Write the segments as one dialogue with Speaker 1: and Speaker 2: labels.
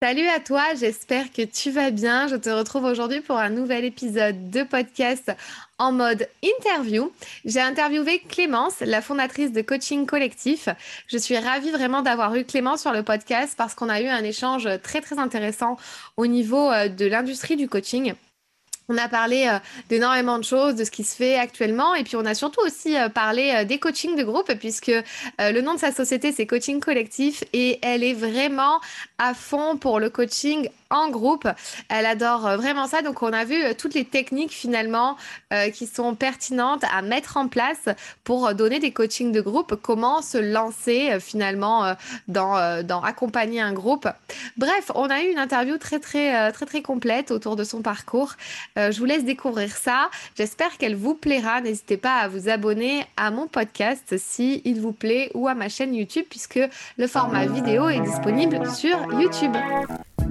Speaker 1: Salut à toi, j'espère que tu vas bien. Je te retrouve aujourd'hui pour un nouvel épisode de podcast en mode interview. J'ai interviewé Clémence, la fondatrice de Coaching Collectif. Je suis ravie vraiment d'avoir eu Clémence sur le podcast parce qu'on a eu un échange très très intéressant au niveau euh, de l'industrie du coaching. On a parlé euh, d'énormément de choses, de ce qui se fait actuellement, et puis on a surtout aussi euh, parlé euh, des coachings de groupe, puisque le nom de sa société, c'est Coaching Collectif, et elle est vraiment à fond pour le coaching en groupe. Elle adore euh, vraiment ça. Donc, on a vu euh, toutes les techniques finalement euh, qui sont pertinentes à mettre en place pour donner des coachings de groupe. Comment se lancer finalement dans, dans accompagner un groupe. Bref, on a eu une interview très, très, très, très complète autour de son parcours. Je vous laisse découvrir ça. J'espère qu'elle vous plaira. N'hésitez pas à vous abonner à mon podcast si il vous plaît ou à ma chaîne YouTube puisque le format vidéo est disponible sur YouTube.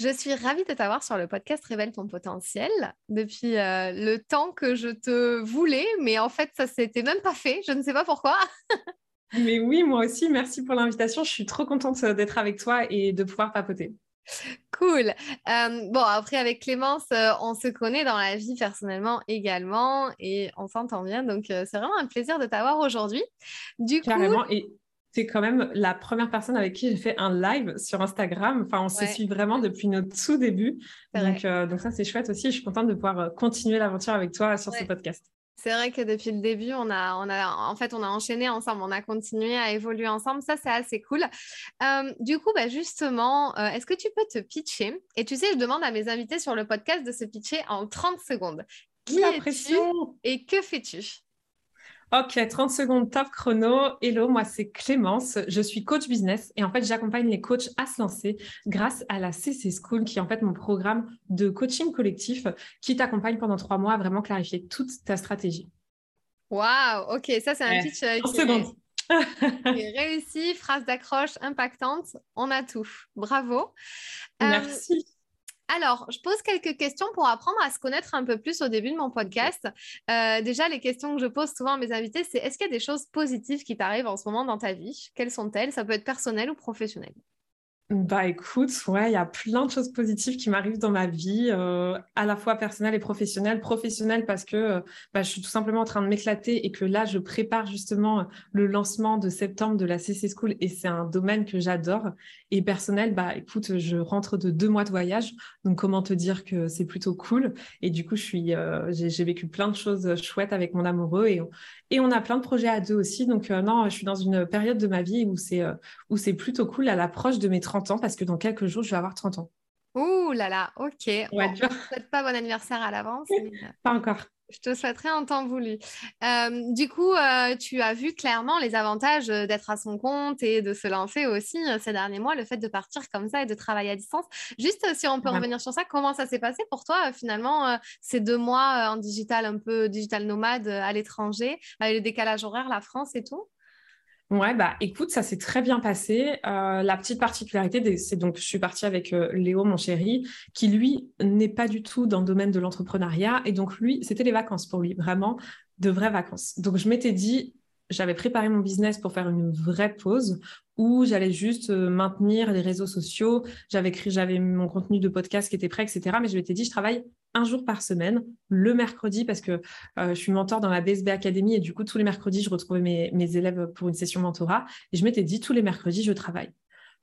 Speaker 1: Je suis ravie de t'avoir sur le podcast Révèle ton potentiel depuis euh, le temps que je te voulais, mais en fait, ça s'était même pas fait. Je ne sais pas pourquoi.
Speaker 2: mais oui, moi aussi. Merci pour l'invitation. Je suis trop contente euh, d'être avec toi et de pouvoir papoter.
Speaker 1: Cool. Euh, bon, après, avec Clémence, on se connaît dans la vie personnellement également et on s'entend bien. Donc, c'est vraiment un plaisir de t'avoir aujourd'hui.
Speaker 2: Du Carrément. Et c'est quand même la première personne avec qui j'ai fait un live sur Instagram. Enfin, on se suit vraiment depuis notre tout début. Donc, euh, donc, ça, c'est chouette aussi. Je suis contente de pouvoir euh, continuer l'aventure avec toi sur ce podcast.
Speaker 1: C'est vrai que depuis le début, on a, on a, en fait, on a enchaîné ensemble, on a continué à évoluer ensemble. Ça, c'est assez cool. Euh, du coup, bah, justement, est-ce que tu peux te pitcher? Et tu sais, je demande à mes invités sur le podcast de se pitcher en 30 secondes. Qui es-tu et que fais-tu?
Speaker 2: Ok, 30 secondes top chrono. Hello, moi c'est Clémence, je suis coach business et en fait j'accompagne les coachs à se lancer grâce à la CC School qui est en fait mon programme de coaching collectif qui t'accompagne pendant trois mois à vraiment clarifier toute ta stratégie.
Speaker 1: Waouh, ok, ça c'est un pitch 30
Speaker 2: euh, secondes.
Speaker 1: réussi, phrase d'accroche impactante, on a tout. Bravo.
Speaker 2: Euh, Merci.
Speaker 1: Alors, je pose quelques questions pour apprendre à se connaître un peu plus au début de mon podcast. Euh, déjà, les questions que je pose souvent à mes invités, c'est est-ce qu'il y a des choses positives qui t'arrivent en ce moment dans ta vie? Quelles sont-elles? Ça peut être personnel ou professionnel?
Speaker 2: Bah écoute, ouais, il y a plein de choses positives qui m'arrivent dans ma vie, euh, à la fois personnelle et professionnelle. Professionnelle parce que euh, bah, je suis tout simplement en train de m'éclater et que là, je prépare justement le lancement de septembre de la CC School et c'est un domaine que j'adore. Et personnel, bah écoute, je rentre de deux mois de voyage, donc comment te dire que c'est plutôt cool. Et du coup, je suis, euh, j'ai vécu plein de choses chouettes avec mon amoureux et, et on a plein de projets à deux aussi. Donc non, je suis dans une période de ma vie où c'est où c'est plutôt cool à l'approche de mes 30 ans parce que dans quelques jours, je vais avoir 30 ans.
Speaker 1: Ouh là là, ok. Ouais, bon, je ne souhaite pas bon anniversaire à l'avance.
Speaker 2: Euh, pas encore.
Speaker 1: Je te souhaiterais en temps voulu. Euh, du coup, euh, tu as vu clairement les avantages d'être à son compte et de se lancer aussi ces derniers mois, le fait de partir comme ça et de travailler à distance. Juste si on peut revenir sur ça, comment ça s'est passé pour toi finalement ces deux mois en digital, un peu digital nomade à l'étranger, avec le décalage horaire, la France et tout?
Speaker 2: Ouais, bah écoute, ça s'est très bien passé. Euh, la petite particularité, c'est donc je suis partie avec euh, Léo, mon chéri, qui lui n'est pas du tout dans le domaine de l'entrepreneuriat. Et donc lui, c'était les vacances pour lui, vraiment de vraies vacances. Donc je m'étais dit, j'avais préparé mon business pour faire une vraie pause où j'allais juste euh, maintenir les réseaux sociaux. J'avais j'avais mon contenu de podcast qui était prêt, etc. Mais je m'étais dit, je travaille un jour par semaine, le mercredi, parce que euh, je suis mentor dans la BSB Academy et du coup, tous les mercredis, je retrouvais mes, mes élèves pour une session mentorat. Et je m'étais dit, tous les mercredis, je travaille.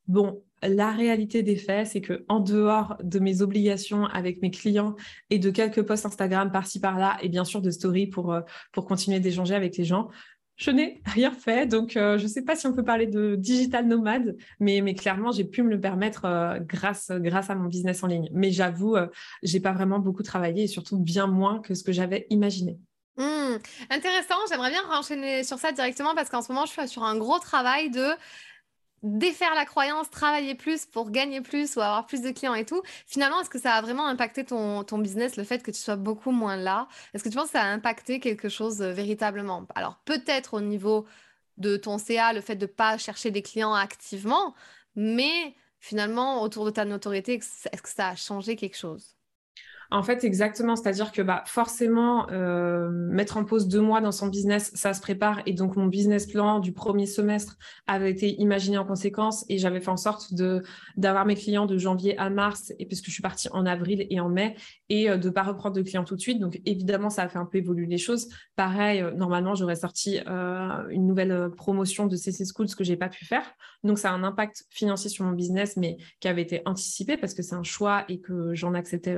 Speaker 2: Bon, la réalité des faits, c'est que en dehors de mes obligations avec mes clients et de quelques posts Instagram par-ci par-là, et bien sûr de stories pour, euh, pour continuer d'échanger avec les gens, je n'ai rien fait. Donc, euh, je ne sais pas si on peut parler de digital nomade, mais, clairement, j'ai pu me le permettre euh, grâce, à mon business en ligne. Mais j'avoue, je n'ai pas vraiment beaucoup travaillé et surtout bien moins que ce que j'avais imaginé.
Speaker 1: Mmh, intéressant, j'aimerais bien enchaîner sur ça directement parce qu'en ce moment, je suis sur un gros travail de défaire la croyance, travailler plus pour gagner plus ou avoir plus de clients et tout, finalement, est-ce que ça a vraiment impacté ton, ton business, le fait que tu sois beaucoup moins là? Est-ce que tu penses que ça a impacté quelque chose euh, véritablement? Alors, peut-être au niveau de ton CA, le fait de ne pas chercher des clients activement, mais finalement, autour de ta notoriété, est-ce que ça a changé quelque chose?
Speaker 2: En fait, exactement. C'est-à-dire que bah, forcément, euh, mettre en pause deux mois dans son business, ça se prépare. Et donc, mon business plan du premier semestre avait été imaginé en conséquence. Et j'avais fait en sorte de d'avoir mes clients de janvier à mars, et puisque je suis partie en avril et en mai, et euh, de ne pas reprendre de clients tout de suite. Donc, évidemment, ça a fait un peu évoluer les choses. Pareil, euh, normalement, j'aurais sorti une nouvelle promotion de CC School, ce que j'ai pas pu faire. Donc, ça a un impact financier sur mon business, mais qui avait été anticipé parce que c'est un choix et que j'en acceptais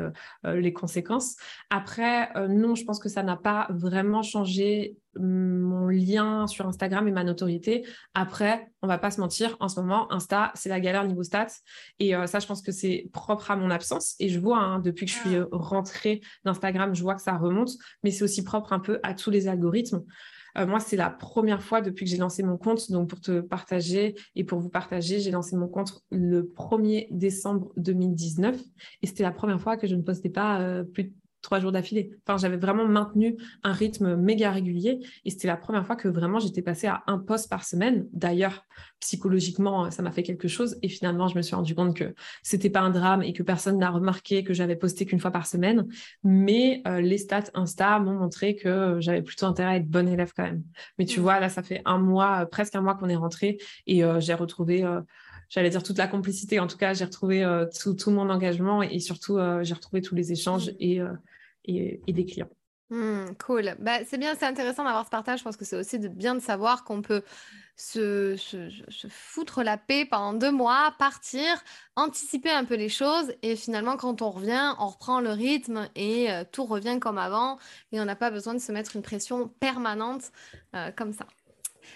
Speaker 2: les conséquences. Après, euh, non, je pense que ça n'a pas vraiment changé mm, mon lien sur Instagram et ma notoriété. Après, on va pas se mentir, en ce moment, Insta, c'est la galère niveau stats. Et euh, ça, je pense que c'est propre à mon absence. Et je vois, hein, depuis que je suis ah. rentrée d'Instagram, je vois que ça remonte. Mais c'est aussi propre un peu à tous les algorithmes. Euh, moi, c'est la première fois depuis que j'ai lancé mon compte. Donc, pour te partager et pour vous partager, j'ai lancé mon compte le 1er décembre 2019. Et c'était la première fois que je ne postais pas euh, plus de trois jours d'affilée. Enfin, j'avais vraiment maintenu un rythme méga régulier et c'était la première fois que vraiment j'étais passée à un poste par semaine. D'ailleurs, psychologiquement, ça m'a fait quelque chose et finalement, je me suis rendu compte que c'était pas un drame et que personne n'a remarqué que j'avais posté qu'une fois par semaine. Mais euh, les stats Insta m'ont montré que j'avais plutôt intérêt à être bonne élève quand même. Mais tu mmh. vois, là, ça fait un mois, presque un mois qu'on est rentré et euh, j'ai retrouvé euh, j'allais dire toute la complicité. En tout cas, j'ai retrouvé euh, tout, mon engagement et, surtout, euh, j'ai retrouvé tous les échanges mmh. euh, et, et, des clients.
Speaker 1: Mmh, cool. Bah, c'est bien, c'est intéressant d'avoir ce partage. Je pense que c'est aussi de bien de savoir qu'on peut se, se, foutre la paix pendant deux mois, partir, anticiper un peu les choses et finalement, quand on revient, on reprend le rythme et tout revient comme avant et on n'a pas besoin de se mettre une pression permanente comme ça.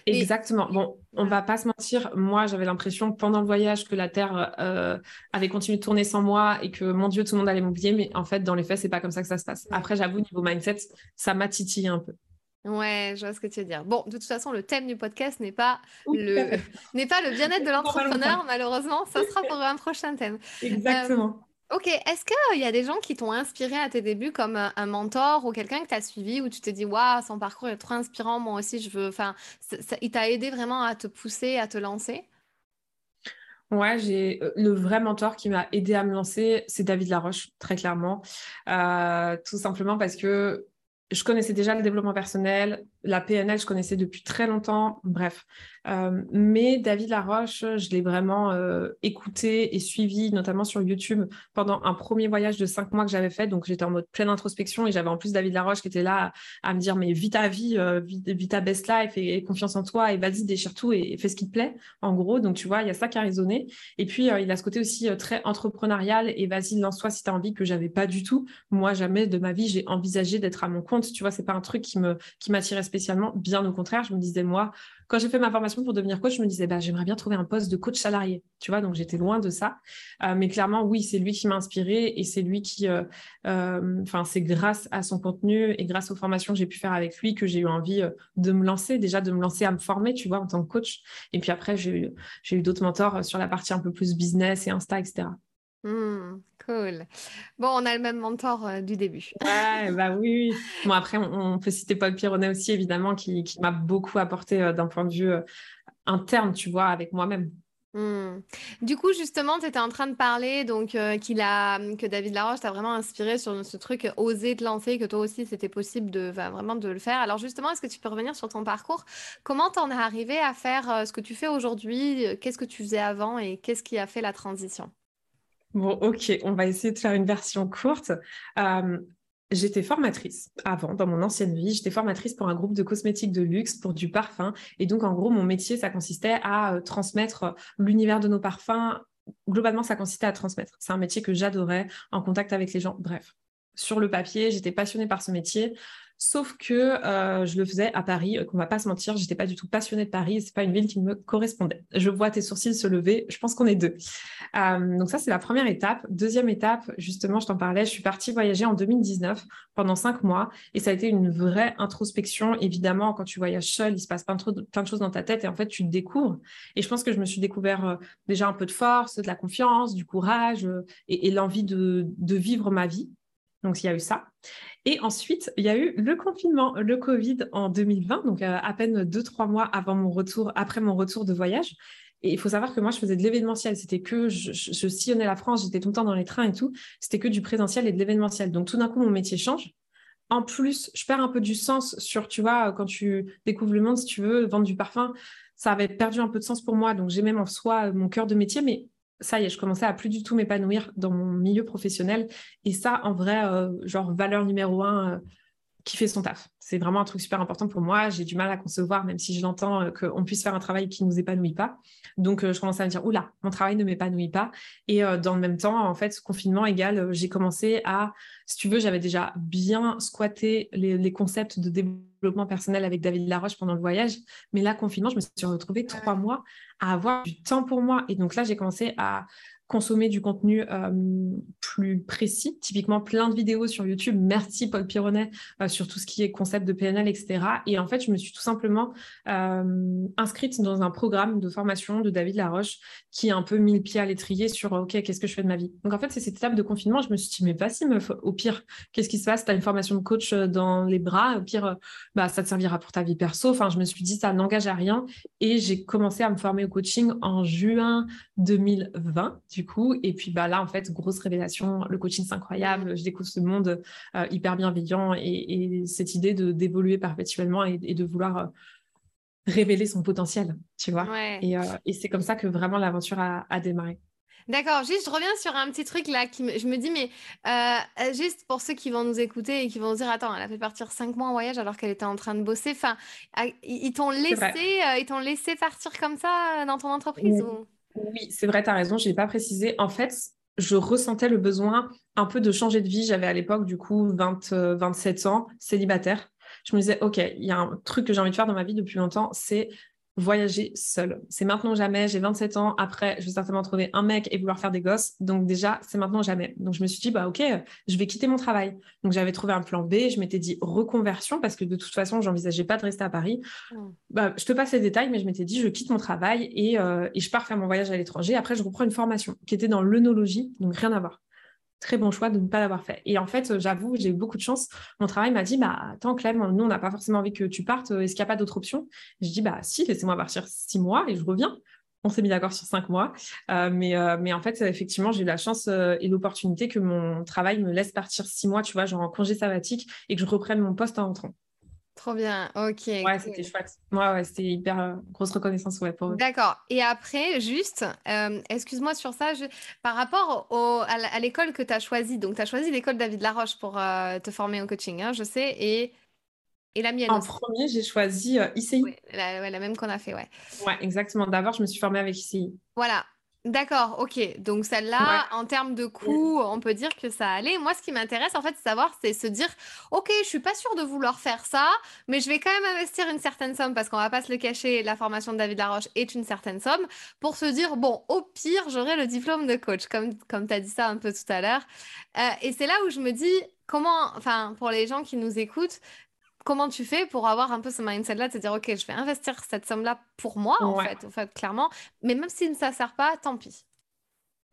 Speaker 2: Exactement. Bon, on va pas se mentir. Moi, j'avais l'impression pendant le voyage que la Terre euh, avait continué de tourner sans moi et que mon Dieu, tout le monde allait m'oublier. Mais en fait, dans les faits, c'est pas comme ça que ça se passe. Après, j'avoue, niveau mindset, ça m'a titillé un peu.
Speaker 1: Ouais, je vois ce que tu veux dire. Bon, de toute façon, le thème du podcast n'est pas le n'est pas le bien-être de l'entrepreneur, malheureusement. Ça sera pour un prochain thème.
Speaker 2: Exactement.
Speaker 1: Ok, est-ce qu'il y a des gens qui t'ont inspiré à tes débuts comme un, mentor ou quelqu'un que tu as suivi où tu t'es dit, waouh, son parcours est trop inspirant, moi aussi je veux. Enfin, il t'a aidé vraiment à te pousser, à te lancer?
Speaker 2: Ouais, j'ai euh, le vrai mentor qui m'a aidé à me lancer, c'est David Laroche, très clairement. Euh, tout simplement parce que je connaissais déjà le développement personnel, la PNL, je connaissais depuis très longtemps, bref. Euh, mais David Laroche, je l'ai vraiment euh, écouté et suivi, notamment sur YouTube, pendant un premier voyage de cinq mois que j'avais fait. Donc, j'étais en mode pleine introspection et j'avais en plus David Laroche qui était là à, me dire Mais vis ta vie, euh, vis, ta best life et, confiance en toi et vas-y, déchire tout et, fais ce qui te plaît, en gros. Donc, tu vois, il y a ça qui a résonné. Et puis, il a ce côté aussi très entrepreneurial et vas-y, lance-toi si tu as envie, que j'avais pas du tout. Moi, jamais de ma vie, j'ai envisagé d'être à mon compte. Tu vois, c'est pas un truc qui qui m'attirait spécialement. Bien au contraire, je me disais, moi, quand j'ai fait ma formation pour devenir coach, je me disais, bah, j'aimerais bien trouver un poste de coach salarié. Tu vois, donc j'étais loin de ça. Euh, mais clairement, oui, c'est lui qui m'a inspiré et c'est lui qui, euh, euh, enfin, c'est grâce à son contenu et grâce aux formations que j'ai pu faire avec lui que j'ai eu envie de me lancer, déjà de me lancer à me former, tu vois, en tant que coach. Et puis après, j'ai eu, j'ai eu d'autres mentors sur la partie un peu plus business et Insta, etc.
Speaker 1: Mmh, cool. Bon, on a le même mentor euh, du début.
Speaker 2: Ouais, bah oui. Bon, après, on, peut citer Paul Pironnet aussi, évidemment, qui, m'a beaucoup apporté euh, d'un point de vue euh, interne, tu vois, avec moi-même.
Speaker 1: Mmh. Du coup, justement, tu étais en train de parler donc qu'il a que David Laroche t'a vraiment inspiré sur ce truc oser te lancer, que toi aussi c'était possible de vraiment de le faire. Alors justement, est-ce que tu peux revenir sur ton parcours? Comment t'en es arrivé à faire ce que tu fais aujourd'hui? Qu'est-ce que tu faisais avant et qu'est-ce qui a fait la transition?
Speaker 2: Bon, ok, on va essayer de faire une version courte. Euh, J'étais formatrice avant, dans mon ancienne vie. J'étais formatrice pour un groupe de cosmétiques de luxe, pour du parfum. Et donc, en gros, mon métier, ça consistait à euh, transmettre l'univers de nos parfums. Globalement, ça consistait à transmettre. C'est un métier que j'adorais, en contact avec les gens. Bref, sur le papier, j'étais passionnée par ce métier. Sauf que euh, je le faisais à Paris, qu'on va pas se mentir, j'étais pas du tout passionnée de Paris, c'est pas une ville qui me correspondait. Je vois tes sourcils se lever, je pense qu'on est deux. Euh, donc ça c'est la première étape. Deuxième étape, justement, je t'en parlais, je suis partie voyager en 2019 pendant cinq mois et ça a été une vraie introspection. Évidemment, quand tu voyages seul, il se passe plein de, de choses dans ta tête et en fait tu te découvres. Et je pense que je me suis découvert euh, déjà un peu de force, de la confiance, du courage et, l'envie de vivre ma vie. Donc, il y a eu ça. Et ensuite, il y a eu le confinement, le Covid en 2020, donc euh, à peine deux, trois mois avant mon retour, après mon retour de voyage. Et il faut savoir que moi, je faisais de l'événementiel. C'était que je, sillonnais la France, j'étais tout le temps dans les trains et tout. C'était que du présentiel et de l'événementiel. Donc, tout d'un coup, mon métier change. En plus, je perds un peu du sens sur, tu vois, quand tu découvres le monde, si tu veux, vendre du parfum, ça avait perdu un peu de sens pour moi. Donc, j'ai même en soi mon cœur de métier, mais ça y est, je commençais à plus du tout m'épanouir dans mon milieu professionnel. Et ça, en vrai, euh, genre valeur numéro un, euh, qui fait son taf. C'est vraiment un truc super important pour moi. J'ai du mal à concevoir, même si je l'entends, euh, qu'on puisse faire un travail qui ne nous épanouit pas. Donc, je commençais à me dire, oula, mon travail ne m'épanouit pas. Et dans le même temps, en fait, ce confinement égal, j'ai commencé à, si tu veux, j'avais déjà bien squatté les, concepts de développement personnel avec David Laroche pendant le voyage. Mais là, confinement, je me suis retrouvée trois mois à avoir du temps pour moi. Et donc là, j'ai commencé à consommer du contenu euh, plus précis, typiquement plein de vidéos sur YouTube. Merci Paul Pironnet euh, sur tout ce qui est concept de PNL, etc. Et en fait, je me suis tout simplement euh, inscrite dans un programme de formation de David Laroche qui a un peu mis le pied à l'étrier sur OK, qu'est-ce que je fais de ma vie? Donc en fait, c'est cette étape de confinement. Je me suis dit, mais vas-y, meuf, au pire, qu'est-ce qui se passe? Tu as une formation de coach dans les bras, au pire, bah, ça te servira pour ta vie perso. Enfin, je me suis dit, ça n'engage à rien. Et j'ai commencé à me former au coaching en juin 2020. Du coup. Et puis bah, là, en fait, grosse révélation, le coaching, c'est incroyable. Je découvre ce monde euh, hyper bienveillant et, cette idée de d'évoluer perpétuellement et, de vouloir euh, révéler son potentiel, tu vois. Euh, et, c'est comme ça que vraiment l'aventure a, démarré.
Speaker 1: D'accord, juste je reviens sur un petit truc là qui je me dis mais juste pour ceux qui vont nous écouter et qui vont se dire attends elle a fait partir cinq mois en voyage alors qu'elle était en train de bosser enfin ils t'ont laissé ils t'ont laissé partir comme ça dans ton entreprise ou...
Speaker 2: Oui, c'est vrai, tu as raison, je n'ai pas précisé. En fait, je ressentais le besoin un peu de changer de vie. J'avais à l'époque, du coup, 20, 27 euh, ans, célibataire. Je me disais, OK, il y a un truc que j'ai envie de faire dans ma vie depuis longtemps, c'est voyager seule. C'est maintenant ou jamais. J'ai 27 ans. Après, je vais certainement trouver un mec et vouloir faire des gosses. Donc déjà, c'est maintenant ou jamais. Donc je me suis dit, bah ok, je vais quitter mon travail. Donc j'avais trouvé un plan B. Je m'étais dit reconversion parce que de toute façon, j'envisageais pas de rester à Paris. Mmh. Bah, je te passe les détails, mais je m'étais dit, je quitte mon travail et, euh, et je pars faire mon voyage à l'étranger. Après, je reprends une formation qui était dans l'œnologie, donc rien à voir très bon choix de ne pas l'avoir fait. Et en fait, j'avoue, j'ai eu beaucoup de chance. Mon travail m'a dit, bah, attends, Clem, nous, on n'a pas forcément envie que tu partes. Est-ce qu'il n'y a pas d'autre option Je dis, bah, si, laissez-moi partir six mois et je reviens. On s'est mis d'accord sur cinq mois. Euh, mais, euh, mais en fait, effectivement, j'ai eu la chance euh, et l'opportunité que mon travail me laisse partir six mois, tu vois, genre en congé sabbatique et que je reprenne mon poste en rentrant.
Speaker 1: Trop bien, ok.
Speaker 2: Ouais, c'était chouette. Ouais, ouais, c'était hyper euh, grosse reconnaissance ouais, pour eux.
Speaker 1: D'accord. Et après, juste, euh, excuse-moi sur ça, par rapport au... à l'école que tu as choisie, donc tu as choisi l'école David Laroche pour euh, te former au coaching, hein, je sais, et, et la mienne.
Speaker 2: En premier, j'ai choisi ICI.
Speaker 1: Oui, la, la, même qu'on a fait, ouais.
Speaker 2: Ouais, exactement. D'abord, je me suis formée avec ICI.
Speaker 1: Voilà. D'accord, ok. Donc celle-là, en termes de coût, on peut dire que ça allait. Moi, ce qui m'intéresse, en fait, c'est savoir, c'est se dire, ok, je suis pas sûre de vouloir faire ça, mais je vais quand même investir une certaine somme parce qu'on va pas se le cacher, la formation de David Laroche est une certaine somme pour se dire, bon, au pire, j'aurai le diplôme de coach, comme, comme tu as dit ça un peu tout à l'heure. Euh, et c'est là où je me dis, comment, enfin, pour les gens qui nous écoutent, comment tu fais pour avoir un peu ce mindset-là, de te dire, OK, je vais investir cette somme-là pour moi, en, fait, en fait, clairement. Mais même si ça ne sert pas, tant pis.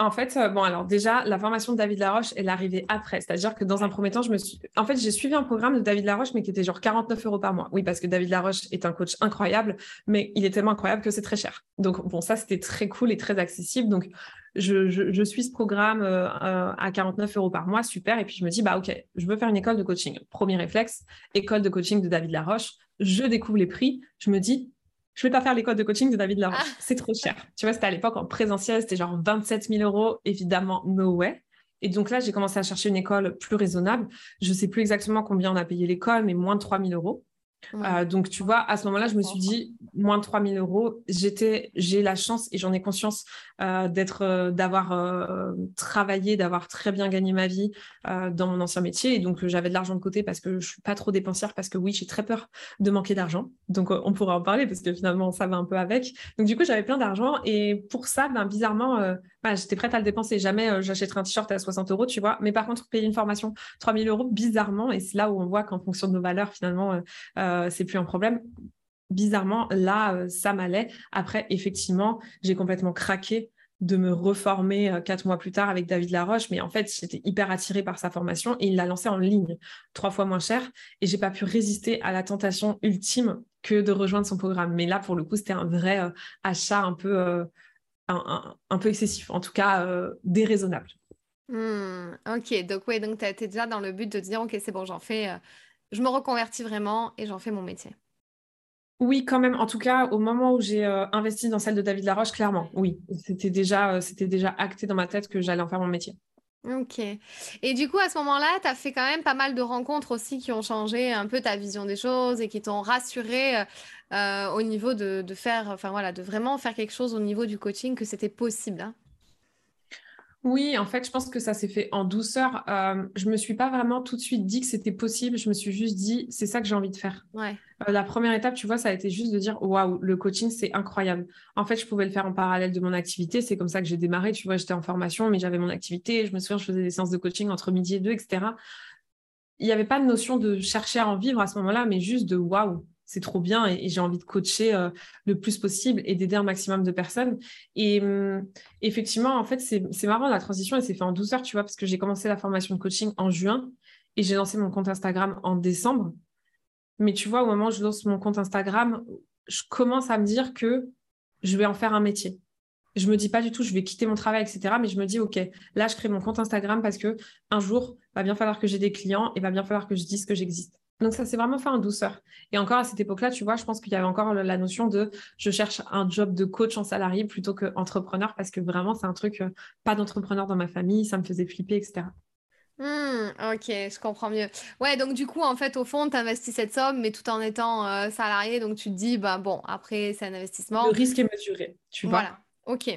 Speaker 2: En fait, euh, bon, alors déjà, la formation de David Laroche, est arrivée après. C'est-à-dire que dans un premier temps, je me suis. En fait, j'ai suivi un programme de David Laroche, mais qui était genre 49 euros par mois. Oui, parce que David Laroche est un coach incroyable, mais il est tellement incroyable que c'est très cher. Donc, bon, ça, c'était très cool et très accessible. Donc, je, suis ce programme euh, à 49 euros par mois, super. Et puis je me dis, bah ok, je veux faire une école de coaching. Premier réflexe, école de coaching de David Laroche. Je découvre les prix. Je me dis, je vais pas faire l'école de coaching de David Laroche. Ah. C'est trop cher. Tu vois, c'était à l'époque en présentiel, c'était genre 27 000 euros. Évidemment, no way. Et donc là, j'ai commencé à chercher une école plus raisonnable. Je ne sais plus exactement combien on a payé l'école, mais moins de 3 000 euros. Euh, donc, tu vois, à ce moment-là, je me suis dit, moins de 3 000 euros, j'étais, j'ai la chance et j'en ai conscience euh, d'être, euh, d'avoir travaillé, d'avoir très bien gagné ma vie dans mon ancien métier. Et donc, j'avais de l'argent de côté parce que je suis pas trop dépensière, parce que oui, j'ai très peur de manquer d'argent. Donc, on pourrait en parler parce que finalement, ça va un peu avec. Donc, du coup, j'avais plein d'argent. Et pour ça, ben, bizarrement, bah, j'étais prête à le dépenser. Jamais j'achèterais un t-shirt à 60 euros, tu vois. Mais par contre, payer une formation 3 000 euros, bizarrement, et c'est là où on voit qu'en fonction de nos valeurs, finalement, euh, c'est plus un problème. Bizarrement, là, euh, ça m'allait. Après, effectivement, j'ai complètement craqué de me reformer euh, quatre mois plus tard avec David Laroche, mais en fait, j'étais hyper attirée par sa formation et il l'a lancé en ligne, trois fois moins cher, et j'ai pas pu résister à la tentation ultime que de rejoindre son programme. Mais là, pour le coup, c'était un vrai achat un peu, un, peu excessif, en tout cas déraisonnable.
Speaker 1: Hmm, ok, donc oui, donc tu déjà dans le but de dire, ok, c'est bon, j'en fais, je me reconvertis vraiment et j'en fais mon métier.
Speaker 2: Oui, quand même. En tout cas, au moment où j'ai euh, investi dans celle de David Laroche, clairement, oui. C'était déjà, euh, c'était déjà acté dans ma tête que j'allais en faire mon métier.
Speaker 1: Ok. Et du coup, à ce moment-là, tu as fait quand même pas mal de rencontres aussi qui ont changé un peu ta vision des choses et qui t'ont rassuré euh, au niveau de, faire, enfin voilà, de vraiment faire quelque chose au niveau du coaching, que c'était possible. Hein.
Speaker 2: Oui, en fait, je pense que ça s'est fait en douceur. Euh, je me suis pas vraiment tout de suite dit que c'était possible. Je me suis juste dit, c'est ça que j'ai envie de faire.
Speaker 1: Ouais.
Speaker 2: Euh, la première étape, tu vois, ça a été juste de dire, waouh, le coaching, c'est incroyable. En fait, je pouvais le faire en parallèle de mon activité. C'est comme ça que j'ai démarré. Tu vois, j'étais en formation, mais j'avais mon activité. Je me souviens, je faisais des séances de coaching entre midi et deux, etc. Il n'y avait pas de notion de chercher à en vivre à ce moment-là, mais juste de waouh, c'est trop bien et, j'ai envie de coacher euh, le plus possible et d'aider un maximum de personnes. Et hum, effectivement, en fait, c'est marrant la transition et c'est fait en douceur, tu vois, parce que j'ai commencé la formation de coaching en juin et j'ai lancé mon compte Instagram en décembre. Mais tu vois, au moment où je lance mon compte Instagram, je commence à me dire que je vais en faire un métier. Je me dis pas du tout, je vais quitter mon travail, etc. Mais je me dis, OK, là, je crée mon compte Instagram parce que un jour, va bien falloir que j'ai des clients et va bien falloir que je dise que j'existe. Donc ça s'est vraiment fait en douceur. Et encore à cette époque-là, tu vois, je pense qu'il y avait encore la notion de je cherche un job de coach en salarié plutôt qu'entrepreneur parce que vraiment c'est un truc, euh, pas d'entrepreneur dans ma famille, ça me faisait flipper, etc.
Speaker 1: Hmm, ok, je comprends mieux. Ouais, donc du coup, en fait, au fond, tu investis cette somme, mais tout en étant euh, salarié, donc tu te dis, bah bon, après, c'est un investissement.
Speaker 2: Le risque est mesuré, tu vois.
Speaker 1: Voilà. Ok,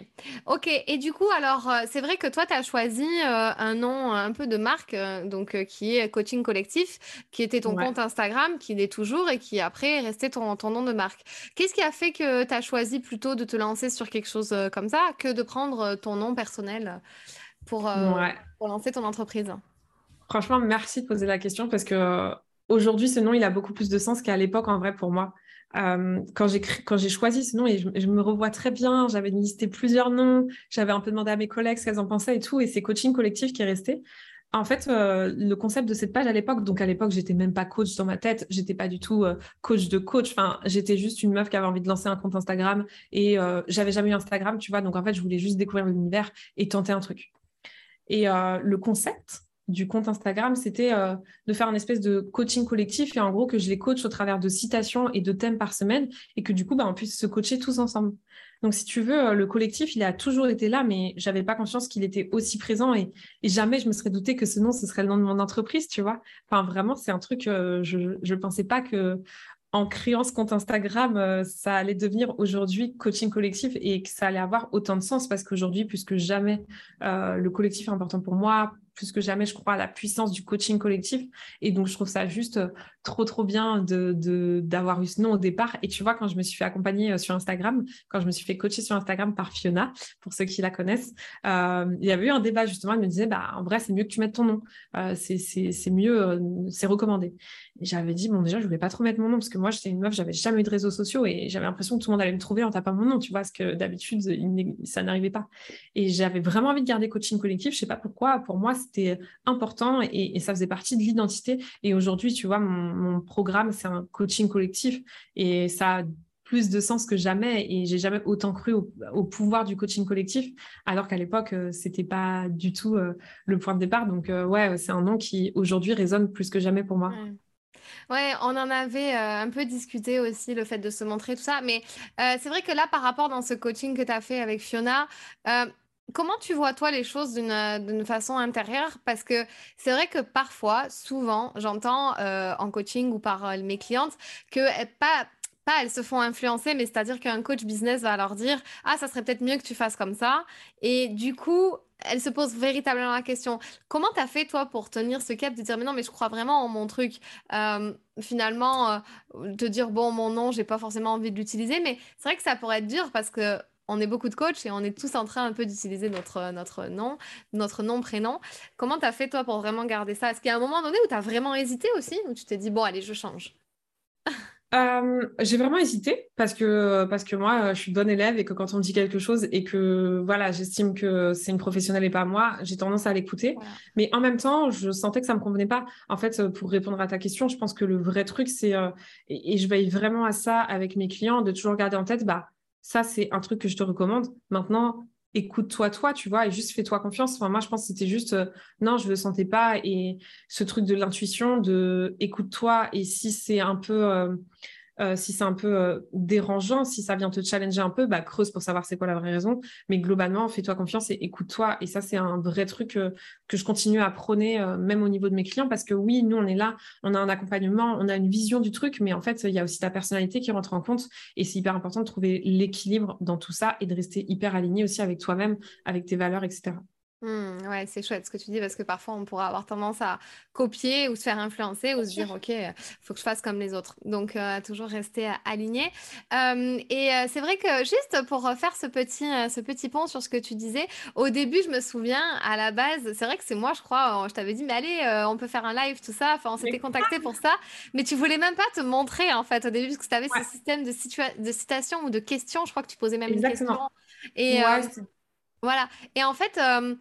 Speaker 1: ok. Et du coup, alors, euh, c'est vrai que toi, tu as choisi euh, un nom un peu de marque, euh, donc qui est Coaching Collectif, qui était ton compte Instagram, qui l'est toujours et qui après est resté ton, ton nom de marque. Qu'est-ce qui a fait que tu as choisi plutôt de te lancer sur quelque chose comme ça que de prendre ton nom personnel pour, pour lancer ton entreprise?
Speaker 2: Franchement, merci de poser la question parce que aujourd'hui, ce nom, il a beaucoup plus de sens qu'à l'époque, en vrai, pour moi. Euh, quand j'ai choisi ce nom et je, me revois très bien, j'avais listé plusieurs noms, j'avais un peu demandé à mes collègues ce qu'elles en pensaient et tout, et c'est coaching collectif qui est resté. En fait, euh, le concept de cette page à l'époque, donc à l'époque, j'étais même pas coach dans ma tête, j'étais pas du tout euh, coach de coach. Enfin, j'étais juste une meuf qui avait envie de lancer un compte Instagram et j'avais jamais eu Instagram, tu vois. Donc en fait, je voulais juste découvrir l'univers et tenter un truc. Et le concept, du compte Instagram, c'était euh, de faire un espèce de coaching collectif et en gros que je les coach au travers de citations et de thèmes par semaine et que du coup, bah, on puisse se coacher tous ensemble. Donc, si tu veux, euh, le collectif, il a toujours été là, mais j'avais pas conscience qu'il était aussi présent et, jamais je me serais douté que ce nom, ce serait le nom de mon entreprise, tu vois. Enfin, vraiment, c'est un truc, euh, je ne pensais pas que en créant ce compte Instagram, ça allait devenir aujourd'hui coaching collectif et que ça allait avoir autant de sens parce qu'aujourd'hui, plus que jamais, le collectif est important pour moi plus que jamais, je crois à la puissance du coaching collectif. Et donc, je trouve ça juste euh, trop, trop bien d'avoir de, d'avoir eu ce nom au départ. Et tu vois, quand je me suis fait accompagner euh, sur Instagram, quand je me suis fait coacher sur Instagram par Fiona, pour ceux qui la connaissent, euh, il y avait eu un débat justement. Elle me disait, bah, en vrai, c'est mieux que tu mettes ton nom. c'est mieux, c'est recommandé. J'avais dit, bon, déjà, je voulais pas trop mettre mon nom parce que moi, j'étais une meuf, j'avais jamais eu de réseaux sociaux et j'avais l'impression que tout le monde allait me trouver en tapant mon nom, tu vois, parce que d'habitude, ça n'arrivait pas. Et j'avais vraiment envie de garder coaching collectif. Je sais pas pourquoi. Pour moi, c'était important et, ça faisait partie de l'identité. Et aujourd'hui, tu vois, mon, programme, c'est un coaching collectif et ça a plus de sens que jamais et j'ai jamais autant cru au, pouvoir du coaching collectif alors qu'à l'époque euh, c'était pas du tout euh, le point de départ donc euh, ouais c'est un nom qui aujourd'hui résonne plus que jamais pour moi
Speaker 1: on en avait un peu discuté aussi, le fait de se montrer, tout ça. Mais c'est vrai que là, par rapport dans ce coaching que tu as fait avec Fiona, comment tu vois, toi, les choses d'une façon intérieure? Parce que c'est vrai que parfois, souvent, j'entends en coaching ou par mes clientes que eh, pas pas elles se font influencer, mais c'est-à-dire qu'un coach business va leur dire Ah, ça serait peut-être mieux que tu fasses comme ça. Et du coup, elles se posent véritablement la question Comment tu as fait, toi, pour tenir ce cap de dire Mais non, mais je crois vraiment en mon truc? Euh, Finalement, euh, te dire Bon, mon nom, j'ai pas forcément envie de l'utiliser, mais c'est vrai que ça pourrait être dur parce que. On est beaucoup de coachs et on est tous en train un peu d'utiliser notre, notre nom, notre nom, prénom. Comment tu as fait, toi, pour vraiment garder ça? Est-ce qu'il y a un moment donné où tu as vraiment hésité aussi Où tu t'es dit, bon, allez, je change?
Speaker 2: Euh, j'ai vraiment hésité parce que, parce que moi, je suis bonne élève et que quand on me dit quelque chose et que voilà, j'estime que c'est une professionnelle et pas moi, j'ai tendance à l'écouter. Mais en même temps, je sentais que ça me convenait pas. En fait, pour répondre à ta question, je pense que le vrai truc, c'est, euh, et, et, je veille vraiment à ça avec mes clients, de toujours garder en tête, bah, ça, c'est un truc que je te recommande. Maintenant, écoute-toi, toi, tu vois, et juste fais-toi confiance. Moi, je pense que c'était juste, euh, non, je le sentais pas. Et ce truc de l'intuition, de écoute-toi, et si c'est un peu, euh, euh, si c'est un peu euh, dérangeant, si ça vient te challenger un peu, bah, creuse pour savoir c'est quoi la vraie raison. Mais globalement, fais-toi confiance et écoute-toi. Et ça, c'est un vrai truc euh, que je continue à prôner, même au niveau de mes clients, parce que oui, nous, on est là, on a un accompagnement, on a une vision du truc, mais en fait, il y a aussi ta personnalité qui rentre en compte. Et c'est hyper important de trouver l'équilibre dans tout ça et de rester hyper aligné aussi avec toi-même, avec tes valeurs, etc.
Speaker 1: Mmh, ouais, c'est chouette ce que tu dis parce que parfois on pourra avoir tendance à copier ou se faire influencer ou se dire ok, faut que je fasse comme les autres. Donc euh, toujours rester euh, aligné. et euh, c'est vrai que juste pour faire ce petit, ce petit pont sur ce que tu disais, au début je me souviens à la base, c'est vrai que c'est moi je crois, je t'avais dit mais allez, on peut faire un live tout ça. Enfin on s'était contacté pour ça, mais tu voulais même pas te montrer en fait au début parce que tu avais ce système de, de citation ou de questions. Je crois que tu posais même une question. Et voilà. Et en fait, euh,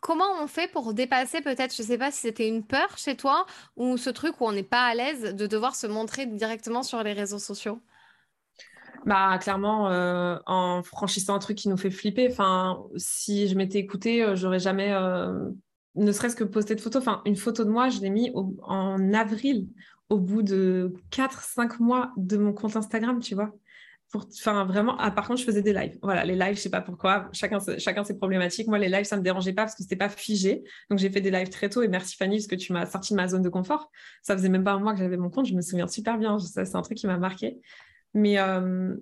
Speaker 1: comment on fait pour dépasser peut-être, je ne sais pas si c'était une peur chez toi ou ce truc où on n'est pas à l'aise de devoir se montrer directement sur les réseaux sociaux?
Speaker 2: Bah clairement euh, en franchissant un truc qui nous fait flipper. Enfin, si je m'étais écoutée, euh, j'aurais jamais, ne serait-ce que posté de photo. Enfin, une photo de moi, je l'ai mis en avril, au bout de 4-5 mois de mon compte Instagram, tu vois. Enfin, vraiment, ah, par contre, je faisais des lives. Voilà, les lives, je sais pas pourquoi, chacun, chacun ses problématiques. Moi, les lives, ça me dérangeait pas parce que c'était pas figé. Donc, j'ai fait des lives très tôt et merci Fanny parce que tu m'as sorti de ma zone de confort. Ça faisait même pas un mois que j'avais mon compte, je me souviens super bien. c'est un truc qui m'a marqué. Mais, euh,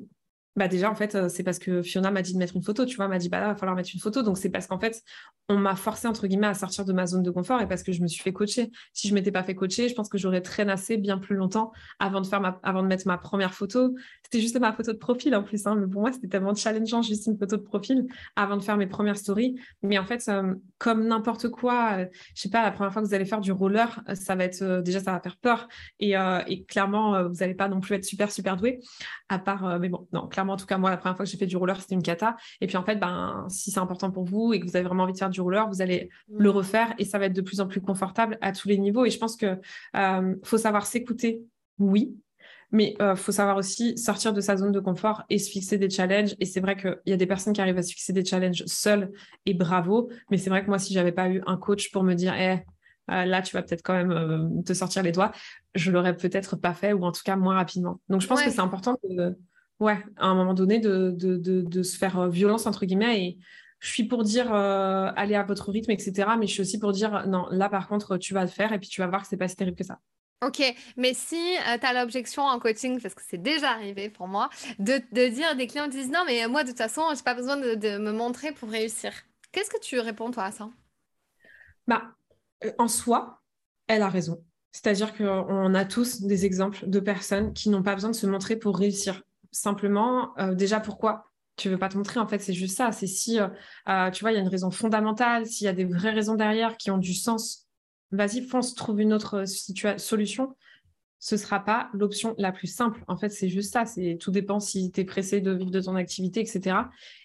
Speaker 2: bah déjà, en fait, euh, c'est parce que Fiona m'a dit de mettre une photo, tu vois, m'a dit, bah là, il va falloir mettre une photo. Donc, c'est parce qu'en fait, on m'a forcé, entre guillemets, à sortir de ma zone de confort et parce que je me suis fait coacher. Si je m'étais pas fait coacher, je pense que j'aurais traînassé bien plus longtemps avant de, faire ma... avant de mettre ma première photo. C'était juste ma photo de profil en plus. Hein. Mais pour moi, c'était tellement challengeant, juste une photo de profil avant de faire mes premières stories. Mais en fait, euh, comme n'importe quoi, euh, je sais pas, la première fois que vous allez faire du roller, ça va être, déjà, ça va faire peur. Et, et clairement, vous n'allez pas non plus être super, super doué. À part, mais bon, non, clairement, en tout cas, moi, la première fois j'ai fait du roller, c'était une cata. Et puis en fait, ben, si c'est important pour vous et que vous avez vraiment envie de faire du roller, vous allez le mm. refaire et ça va être de plus en plus confortable à tous les niveaux. Et je pense que euh, faut savoir s'écouter, oui, mais il euh, faut savoir aussi sortir de sa zone de confort et se fixer des challenges. Et c'est vrai qu'il y a des personnes qui arrivent à se fixer des challenges seules et bravo. Mais c'est vrai que moi, si j'avais pas eu un coach pour me dire, eh, euh, là, tu vas peut-être quand même te sortir les doigts, je l'aurais peut-être pas fait ou en tout cas moins rapidement. Donc, je pense que c'est important de, ouais, à un moment donné, de, de, de, se faire euh, violence, entre guillemets. Et je suis pour dire, euh, allez à votre rythme, etc. Mais je suis aussi pour dire, non, là, par contre, tu vas le faire et puis tu vas voir que c'est pas si terrible que ça.
Speaker 1: Ok, mais si euh, tu as l'objection en coaching, parce que c'est déjà arrivé pour moi, de, de dire des clients disent non, mais moi de toute façon, j'ai pas besoin de, de, me montrer pour réussir. Qu'est-ce que tu réponds toi à ça?
Speaker 2: Bah, en soi, elle a raison. C'est-à-dire qu'on a tous des exemples de personnes qui n'ont pas besoin de se montrer pour réussir simplement, euh, déjà, pourquoi tu veux pas te montrer En fait, c'est juste ça. C'est si, euh, euh, tu vois, il y a une raison fondamentale, s'il y a des vraies raisons derrière qui ont du sens, vas-y, fonce, trouve une autre solution. Ce sera pas l'option la plus simple. En fait, c'est juste ça. Tout dépend si tu es pressé de vivre de ton activité, etc.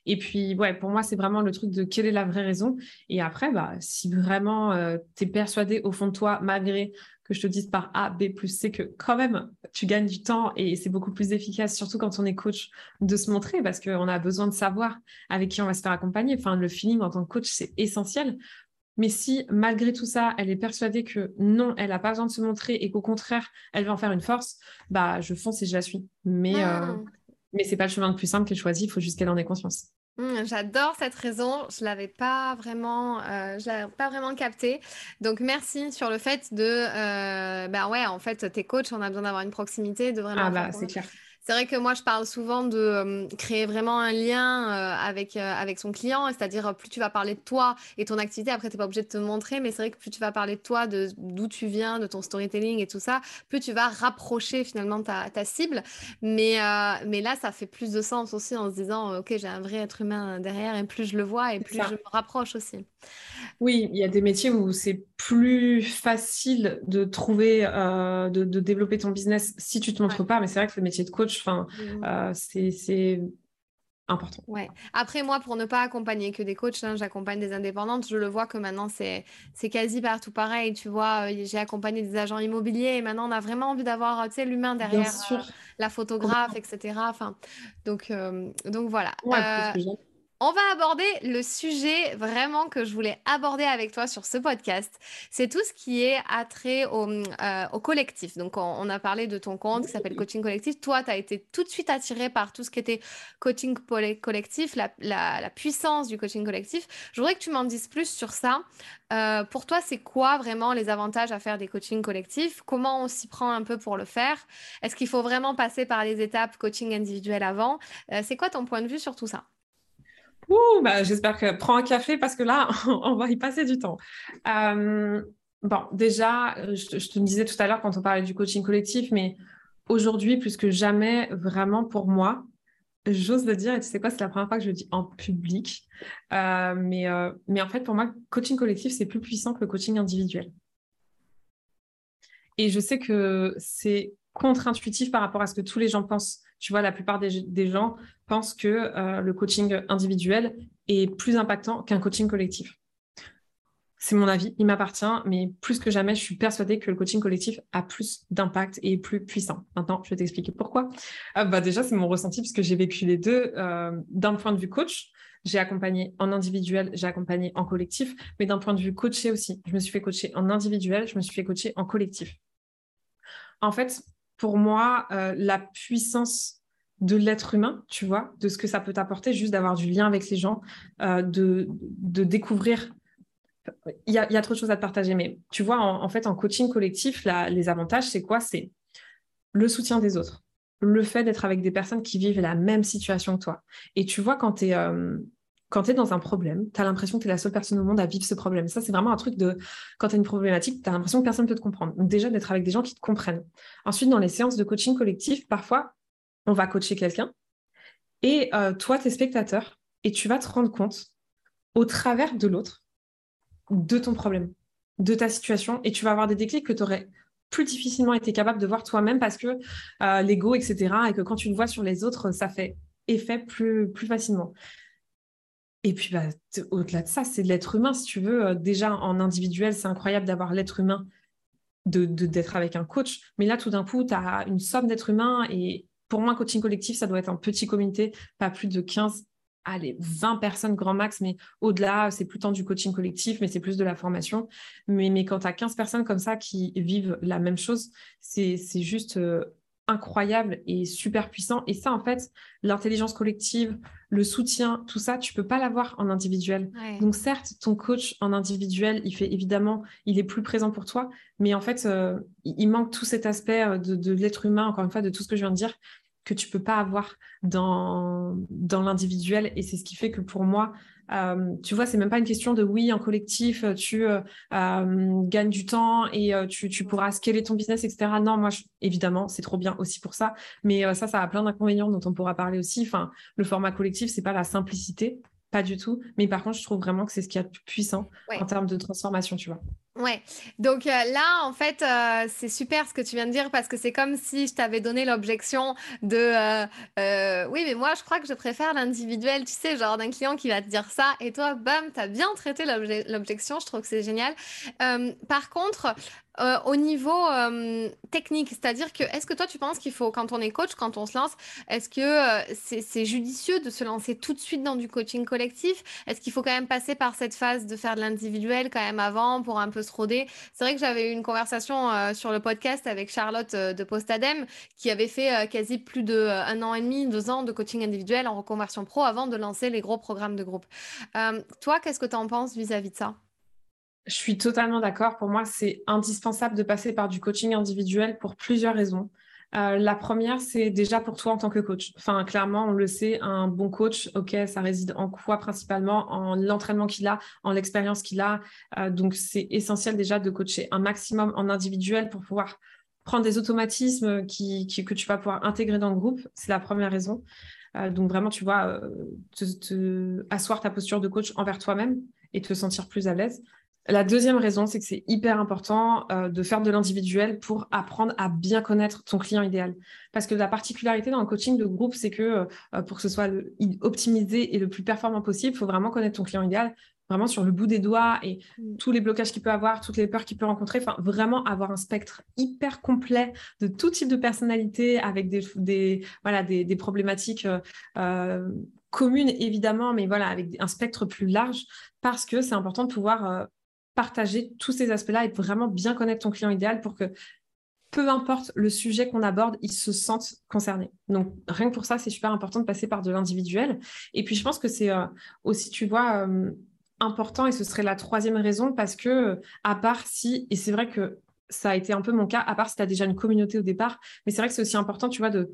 Speaker 2: Et puis, ouais, pour moi, c'est vraiment le truc de quelle est la vraie raison. Et après, bah, si vraiment tu es persuadé au fond de toi, malgré que je te dise par A, B plus C que quand même tu gagnes du temps et c'est beaucoup plus efficace, surtout quand on est coach, de se montrer parce qu'on a besoin de savoir avec qui on va se faire accompagner. Enfin, le feeling en tant que coach, c'est essentiel. Mais si malgré tout ça, elle est persuadée que non, elle n'a pas besoin de se montrer et qu'au contraire, elle va en faire une force, bah je fonce et je la suis. Mais, ce euh, ah. mais c'est pas le chemin le plus simple qu'elle choisit, il faut juste qu'elle en ait conscience.
Speaker 1: Mmh, j'adore cette raison. Je l'avais pas vraiment, euh, je l'avais pas vraiment capté. Donc merci sur le fait de, euh, ben ouais, en fait, tes coachs, on a besoin d'avoir une proximité, de vraiment.
Speaker 2: Ah bah c'est clair.
Speaker 1: C'est vrai que moi, je parle souvent de euh, créer vraiment un lien euh, avec, euh, avec son client, c'est-à-dire plus tu vas parler de toi et ton activité, après, tu n'es pas obligé de te montrer, mais c'est vrai que plus tu vas parler de toi, de d'où tu viens, de ton storytelling et tout ça, plus tu vas rapprocher finalement ta, ta cible. Mais, mais là, ça fait plus de sens aussi en se disant, OK, j'ai un vrai être humain derrière et plus je le vois et plus je me rapproche aussi.
Speaker 2: Oui, il y a des métiers où c'est plus facile de trouver, de, de, développer ton business si tu ne te montres pas, mais c'est vrai que le métier de coach, Enfin, mmh. euh, c'est important.
Speaker 1: Ouais. Après, moi, pour ne pas accompagner que des coachs, hein, j'accompagne des indépendantes. Je le vois que maintenant, c'est quasi partout pareil. Tu vois, euh, j'ai accompagné des agents immobiliers et maintenant, on a vraiment envie d'avoir l'humain derrière euh, la photographe, etc. Enfin, donc, donc voilà. On va aborder le sujet vraiment que je voulais aborder avec toi sur ce podcast. C'est tout ce qui est attrait au, euh, au collectif. Donc, on, a parlé de ton compte qui s'appelle Coaching Collectif. Toi, tu as été tout de suite attiré par tout ce qui était coaching collectif, la, la, puissance du coaching collectif. Je voudrais que tu m'en dises plus sur ça. Euh, pour toi, c'est quoi vraiment les avantages à faire des coachings collectifs? Comment on s'y prend un peu pour le faire? Est-ce qu'il faut vraiment passer par les étapes coaching individuel avant? Euh, C'est quoi ton point de vue sur tout ça?
Speaker 2: Ouh, bah, j'espère que prends un café parce que là, on va y passer du temps. Euh, bon, déjà, je, te disais tout à l'heure quand on parlait du coaching collectif, mais aujourd'hui, plus que jamais, vraiment pour moi, j'ose le dire, et tu sais quoi, c'est la première fois que je le dis en public, euh, mais, euh, mais en fait, pour moi, coaching collectif, c'est plus puissant que le coaching individuel. Et je sais que c'est contre-intuitif par rapport à ce que tous les gens pensent. Tu vois, la plupart des, gens pensent que euh, le coaching individuel est plus impactant qu'un coaching collectif. C'est mon avis, il m'appartient, mais plus que jamais, je suis persuadée que le coaching collectif a plus d'impact et est plus puissant. Maintenant, je vais t'expliquer pourquoi. Euh, bah déjà, c'est mon ressenti puisque j'ai vécu les deux euh, d'un point de vue coach. J'ai accompagné en individuel, j'ai accompagné en collectif, mais d'un point de vue coaché aussi. Je me suis fait coacher en individuel, je me suis fait coacher en collectif. En fait, pour moi, euh, la puissance de l'être humain, tu vois, de ce que ça peut t'apporter, juste d'avoir du lien avec les gens, euh, de, découvrir. Il y, a, trop de choses à te partager, mais tu vois, en, fait, en coaching collectif, les avantages, c'est quoi? C'est le soutien des autres, le fait d'être avec des personnes qui vivent la même situation que toi. Et tu vois, quand tu es, euh, quand tu es dans un problème, tu as l'impression que tu es la seule personne au monde à vivre ce problème. Ça, c'est vraiment un truc de quand tu as une problématique, tu as l'impression que personne ne peut te comprendre. Donc, déjà, d'être avec des gens qui te comprennent. Ensuite, dans les séances de coaching collectif, parfois, on va coacher quelqu'un et euh, toi, tu es spectateur et tu vas te rendre compte au travers de l'autre de ton problème, de ta situation et tu vas avoir des déclics que tu aurais plus difficilement été capable de voir toi-même parce que euh, l'ego, etc., et que quand tu le vois sur les autres, ça fait effet plus, plus facilement. Et puis, bah, au-delà de ça, c'est de l'être humain, si tu veux. Euh, déjà, en individuel, c'est incroyable d'avoir l'être humain, d'être de, d'être avec un coach. Mais là, tout d'un coup, tu as une somme d'êtres humains. Et pour moi, coaching collectif, ça doit être un petit comité, pas plus de 15, allez, 20 personnes grand max. Mais au-delà, c'est plus tant du coaching collectif, mais c'est plus de la formation. Mais, mais quand tu as 15 personnes comme ça qui vivent la même chose, c'est juste... Euh, incroyable et super puissant. Et ça, en fait, l'intelligence collective, le soutien, tout ça, tu peux pas l'avoir en individuel. Donc certes, ton coach en individuel, il fait évidemment, il est plus présent pour toi, mais en fait, euh, il manque tout cet aspect euh, de, de l'être humain, encore une fois, de tout ce que je viens de dire, que tu peux pas avoir dans, dans l'individuel. Et c'est ce qui fait que pour moi, euh, tu vois, c'est même pas une question de oui, en collectif, tu euh, euh, gagnes du temps et tu, tu, pourras scaler ton business, etc. Non, moi, évidemment, c'est trop bien aussi pour ça. Mais ça, ça a plein d'inconvénients dont on pourra parler aussi. Enfin, le format collectif, c'est pas la simplicité, pas du tout. Mais par contre, je trouve vraiment que c'est ce qui est le plus puissant en termes de transformation, tu vois.
Speaker 1: Ouais, donc euh, là, en fait, euh, c'est super ce que tu viens de dire parce que c'est comme si je t'avais donné l'objection de euh, oui, mais moi, je crois que je préfère l'individuel, tu sais, genre d'un client qui va te dire ça et toi, bam, tu as bien traité l'objection, je trouve que c'est génial. par contre, au niveau technique, c'est-à-dire que est-ce que toi tu penses qu'il faut, quand on est coach, quand on se lance, est-ce que c'est judicieux de se lancer tout de suite dans du coaching collectif? Est-ce qu'il faut quand même passer par cette phase de faire de l'individuel quand même avant pour un peu se roder. C'est vrai que j'avais eu une conversation euh, sur le podcast avec Charlotte euh, de Postadem qui avait fait quasi plus de un an et demi, deux ans de coaching individuel en reconversion pro avant de lancer les gros programmes de groupe. toi, qu'est-ce que tu en penses vis-à-vis de ça?
Speaker 2: Je suis totalement d'accord. Pour moi, c'est indispensable de passer par du coaching individuel pour plusieurs raisons. Euh, la première, c'est déjà pour toi en tant que coach. Enfin, clairement, on le sait, un bon coach, ok, ça réside en quoi principalement? En l'entraînement qu'il a, en l'expérience qu'il a. Euh, donc, c'est essentiel déjà de coacher un maximum en individuel pour pouvoir prendre des automatismes qui, que tu vas pouvoir intégrer dans le groupe. C'est la première raison. Euh, donc, vraiment, tu vois, te, asseoir ta posture de coach envers toi-même et te sentir plus à l'aise. La deuxième raison, c'est que c'est hyper important euh, de faire de l'individuel pour apprendre à bien connaître ton client idéal. Parce que la particularité dans le coaching de groupe, c'est que euh, pour que ce soit optimisé et le plus performant possible, il faut vraiment connaître ton client idéal, vraiment sur le bout des doigts et mm. tous les blocages qu'il peut avoir, toutes les peurs qu'il peut rencontrer. Enfin, vraiment avoir un spectre hyper complet de tout type de personnalité avec des, voilà, des, problématiques euh, communes, évidemment, mais voilà, avec un spectre plus large parce que c'est important de pouvoir partager tous ces aspects-là et vraiment bien connaître ton client idéal pour que peu importe le sujet qu'on aborde, ils se sentent concernés. Donc, rien que pour ça, c'est super important de passer par de l'individuel. Et puis, je pense que c'est euh, aussi, tu vois, euh, important, et ce serait la troisième raison, parce que, à part si, et c'est vrai que ça a été un peu mon cas, à part si tu as déjà une communauté au départ, mais c'est vrai que c'est aussi important, tu vois, de,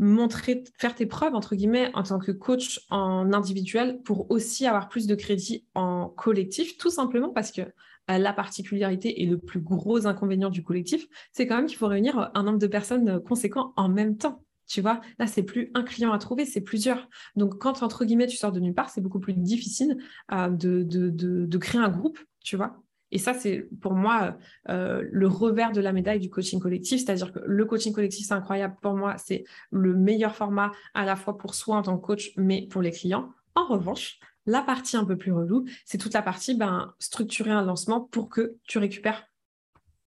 Speaker 2: montrer, faire tes preuves, entre guillemets, en tant que coach en individuel pour aussi avoir plus de crédit en collectif, tout simplement parce que euh, la particularité et le plus gros inconvénient du collectif, c'est quand même qu'il faut réunir un nombre de personnes conséquent en même temps. Tu vois, là, c'est plus un client à trouver, c'est plusieurs. Donc, quand, entre guillemets, tu sors de nulle part, c'est beaucoup plus difficile euh, de, de, créer un groupe, tu vois. Et ça, c'est pour moi euh, le revers de la médaille du coaching collectif. C'est-à-dire que le coaching collectif, c'est incroyable. Pour moi, c'est le meilleur format à la fois pour soi en tant que coach, mais pour les clients. En revanche, la partie un peu plus relou, c'est toute la partie ben, structurer un lancement pour que tu récupères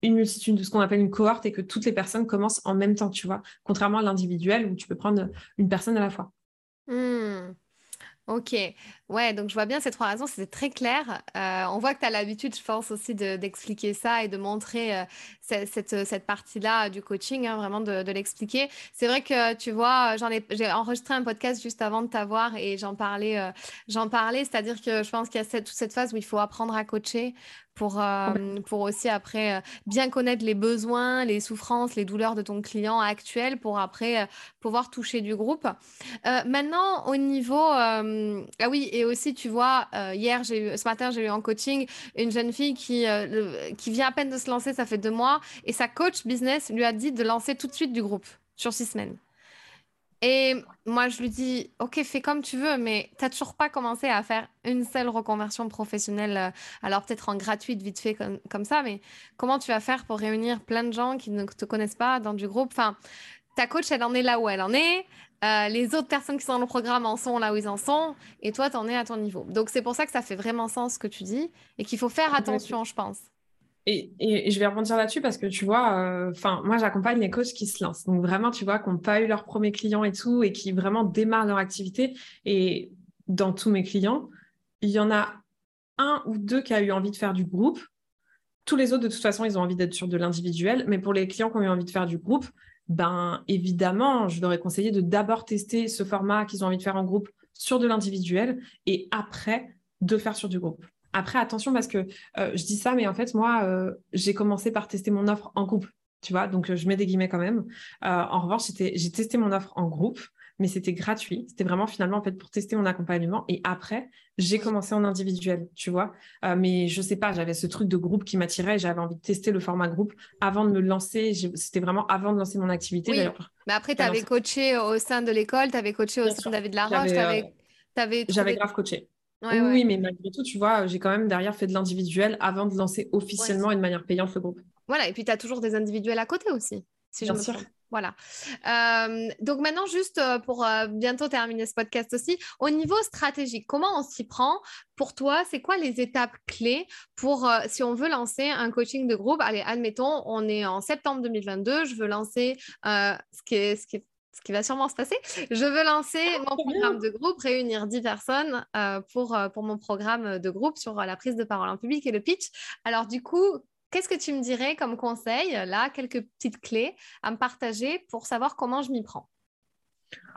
Speaker 2: une multitude de ce qu'on appelle une cohorte et que toutes les personnes commencent en même temps, tu vois, contrairement à l'individuel où tu peux prendre une personne à la fois.
Speaker 1: Mmh. Ok, ouais, donc je vois bien ces trois raisons, c'est très clair. Euh, on voit que tu as l'habitude, je pense aussi, d'expliquer ça et de montrer euh, cette, cette, partie-là du coaching, hein, vraiment de, de l'expliquer. C'est vrai que tu vois, j'en ai, j'ai enregistré un podcast juste avant de t'avoir et j'en parlais, euh, j'en parlais, c'est-à-dire que je pense qu'il y a cette, toute cette phase où il faut apprendre à coacher, pour, euh, pour aussi après euh, bien connaître les besoins, les souffrances, les douleurs de ton client actuel pour après euh, pouvoir toucher du groupe. maintenant, au niveau... ah oui, et aussi, tu vois, hier, j'ai eu, ce matin, j'ai eu en coaching une jeune fille qui, qui vient à peine de se lancer, ça fait deux mois, et sa coach business lui a dit de lancer tout de suite du groupe sur six semaines. Et moi, je lui dis, OK, fais comme tu veux, mais tu n'as toujours pas commencé à faire une seule reconversion professionnelle, euh, alors peut-être en gratuite, vite fait comme, comme, ça, mais comment tu vas faire pour réunir plein de gens qui ne te connaissent pas dans du groupe? Enfin, ta coach, elle en est là où elle en est. Euh, les autres personnes qui sont dans le programme en sont là où ils en sont. Et toi, tu en es à ton niveau. Donc, c'est pour ça que ça fait vraiment sens ce que tu dis et qu'il faut faire attention, je pense.
Speaker 2: Et, je vais rebondir là-dessus parce que tu vois, euh, moi j'accompagne les coachs qui se lancent. Donc vraiment, tu vois, qui n'ont pas eu leur premier client et tout, et qui vraiment démarrent leur activité. Et dans tous mes clients, il y en a un ou deux qui a eu envie de faire du groupe. Tous les autres, de toute façon, ils ont envie d'être sur de l'individuel. Mais pour les clients qui ont eu envie de faire du groupe, ben évidemment, je leur ai conseillé de d'abord tester ce format qu'ils ont envie de faire en groupe sur de l'individuel et après de faire sur du groupe. Après, attention parce que euh, je dis ça, mais en fait, moi, euh, j'ai commencé par tester mon offre en groupe, tu vois, donc euh, je mets des guillemets quand même. en revanche, j'ai testé mon offre en groupe, mais c'était gratuit. C'était vraiment finalement en fait pour tester mon accompagnement. Et après, j'ai commencé en individuel, tu vois. mais je sais pas, j'avais ce truc de groupe qui m'attirait. J'avais envie de tester le format groupe avant de me lancer. C'était vraiment avant de lancer mon activité.
Speaker 1: Oui. Mais après, tu avais coaché au sein de l'école, tu avais coaché au sein de David Laroche,
Speaker 2: J'avais grave coaché oui, mais malgré tout, tu vois, j'ai quand même derrière fait de l'individuel avant de lancer officiellement une manière payante le groupe.
Speaker 1: Voilà, et puis tu as toujours des individuels à côté aussi, si
Speaker 2: Bien sûr.
Speaker 1: Voilà. Euh, donc maintenant, juste euh, pour euh, bientôt terminer ce podcast aussi, au niveau stratégique, comment on s'y prend? Pour toi, c'est quoi les étapes clés pour, si on veut lancer un coaching de groupe? Allez, admettons, on est en septembre 2022, je veux lancer ce qui est, ce qui est ce qui va sûrement se passer. Je veux lancer mon programme de groupe, réunir 10 personnes euh, pour, pour mon programme de groupe sur la prise de parole en public et le pitch. Alors du coup, qu'est-ce que tu me dirais comme conseil, là, quelques petites clés à me partager pour savoir comment je m'y prends?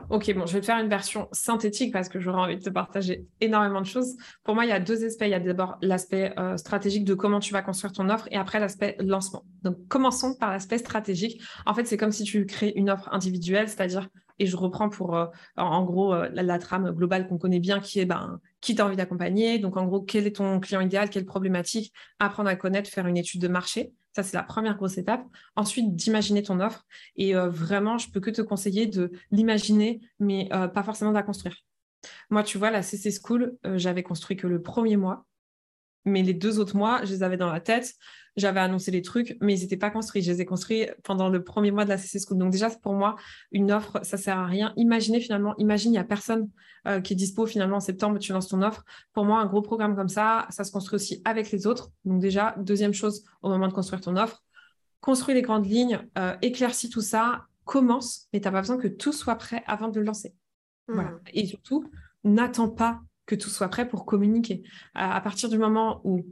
Speaker 2: Ok, bon, je vais te faire une version synthétique parce que j'aurais envie de te partager énormément de choses. Pour moi, il y a deux aspects. Il y a d'abord l'aspect euh, stratégique de comment tu vas construire ton offre et après l'aspect lancement. Donc, commençons par l'aspect stratégique. En fait, c'est comme si tu crées une offre individuelle, c'est-à-dire, et je reprends pour, euh, en gros, euh, la, trame globale qu'on connaît bien, qui est ben, qui tu as envie d'accompagner. Donc, en gros, quel est ton client idéal, quelle problématique, apprendre à connaître, faire une étude de marché. Ça, c'est la première grosse étape. Ensuite, d'imaginer ton offre. Et euh, vraiment, je peux que te conseiller de l'imaginer, mais euh, pas forcément de la construire. Moi, tu vois, la CC School, euh, j'avais construit que le premier mois. Mais les deux autres mois, je les avais dans la tête. J'avais annoncé les trucs, mais ils n'étaient pas construits. Je les ai construits pendant le premier mois de la CC School. Donc déjà, pour moi, une offre, ça sert à rien. Imaginez finalement, imagine, il n'y a personne euh, qui est dispo finalement en septembre, tu lances ton offre. Pour moi, un gros programme comme ça, ça se construit aussi avec les autres. Donc déjà, deuxième chose au moment de construire ton offre, construis les grandes lignes, euh, éclaircis tout ça, commence, mais tu n'as pas besoin que tout soit prêt avant de le lancer. Voilà. Mmh. Et surtout, n'attends pas que tout soit prêt pour communiquer. À, partir du moment où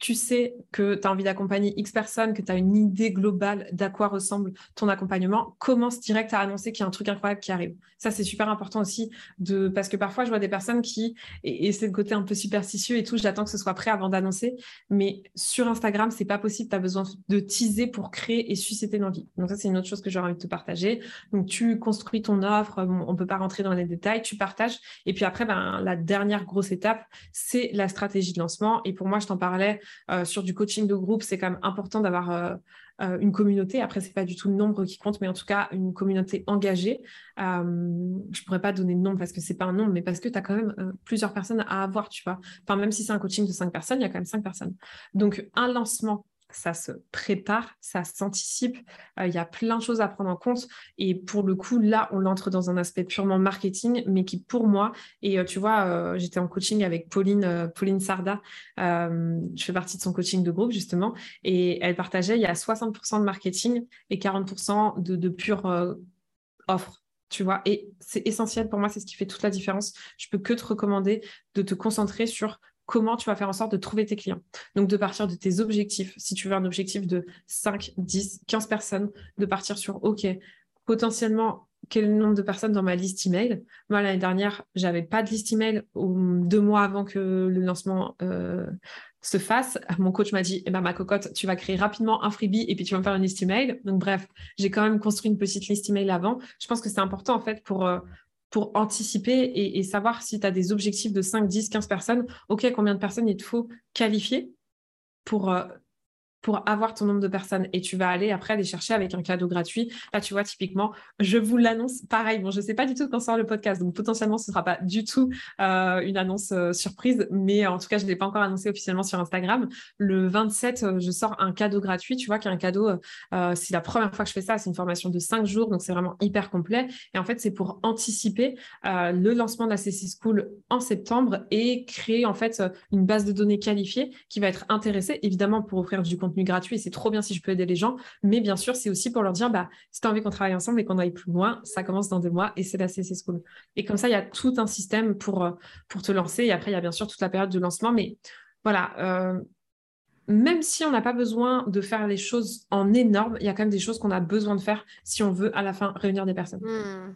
Speaker 2: tu sais que tu as envie d'accompagner X personnes, que tu as une idée globale d'à quoi ressemble ton accompagnement, commence direct à annoncer qu'il y a un truc incroyable qui arrive. Ça, c'est super important aussi, de... parce que parfois, je vois des personnes qui, et, c'est le côté un peu superstitieux et tout, j'attends que ce soit prêt avant d'annoncer, mais sur Instagram, c'est pas possible, tu as besoin de teaser pour créer et susciter l'envie. Donc ça, c'est une autre chose que j'aurais envie de te partager. Donc tu construis ton offre, on peut pas rentrer dans les détails, tu partages, et puis après, ben, la dernière grosse étape, c'est la stratégie de lancement. Et pour moi, je t'en parlais euh, sur du coaching de groupe, c'est quand même important d'avoir euh, euh, une communauté. Après, c'est pas du tout le nombre qui compte, mais en tout cas, une communauté engagée. je pourrais pas donner de nom parce que c'est pas un nombre, mais parce que tu as quand même plusieurs personnes à avoir, tu vois. Enfin, même si c'est un coaching de cinq personnes, il y a quand même cinq personnes. Donc, un lancement ça se prépare, ça s'anticipe. Euh, il y a plein de choses à prendre en compte. Et pour le coup, là, on entre dans un aspect purement marketing, mais qui pour moi, et euh, tu vois, euh, j'étais en coaching avec Pauline, Pauline Sarda, je fais partie de son coaching de groupe justement, et elle partageait, il y a 60% de marketing et 40% de, de pure offre tu vois. Et c'est essentiel pour moi, c'est ce qui fait toute la différence. Je peux que te recommander de te concentrer sur comment tu vas faire en sorte de trouver tes clients. Donc, de partir de tes objectifs. Si tu veux un objectif de 5, 10, 15 personnes, de partir sur, OK, potentiellement, quel nombre de personnes dans ma liste email? Moi, l'année dernière, j'avais pas de liste email deux mois avant que le lancement euh, se fasse. Mon coach m'a dit, eh ben, ma cocotte, tu vas créer rapidement un freebie et puis tu vas me faire une liste email. Donc, bref, j'ai quand même construit une petite liste email avant. Je pense que c'est important, en fait, pour, euh, pour anticiper et, savoir si tu as des objectifs de 5, 10, 15 personnes, OK, combien de personnes il te faut qualifier pour, euh, pour avoir ton nombre de personnes et tu vas aller après les chercher avec un cadeau gratuit. Là, tu vois, typiquement, je vous l'annonce pareil. Bon, je ne sais pas du tout quand sort le podcast, donc potentiellement, ce ne sera pas du tout euh, une annonce euh, surprise, mais en tout cas, je ne l'ai pas encore annoncé officiellement sur Instagram. Le 27, euh, je sors un cadeau gratuit, tu vois, qui est un cadeau, c'est la première fois que je fais ça, c'est une formation de 5 jours, donc c'est vraiment hyper complet. Et en fait, c'est pour anticiper le lancement de la CC School en septembre et créer en fait une base de données qualifiée qui va être intéressée, évidemment, pour offrir du contenu gratuit et c'est trop bien si je peux aider les gens. Mais bien sûr, c'est aussi pour leur dire, bah, si tu as envie qu'on travaille ensemble et qu'on aille plus loin, ça commence dans deux mois et c'est la CC School. Et comme ça, il y a tout un système pour, euh, pour te lancer. Et après, il y a bien sûr toute la période de lancement. Mais voilà, euh, même si on n'a pas besoin de faire les choses en énorme, il y a quand même des choses qu'on a besoin de faire si on veut à la fin réunir des personnes. Hmm.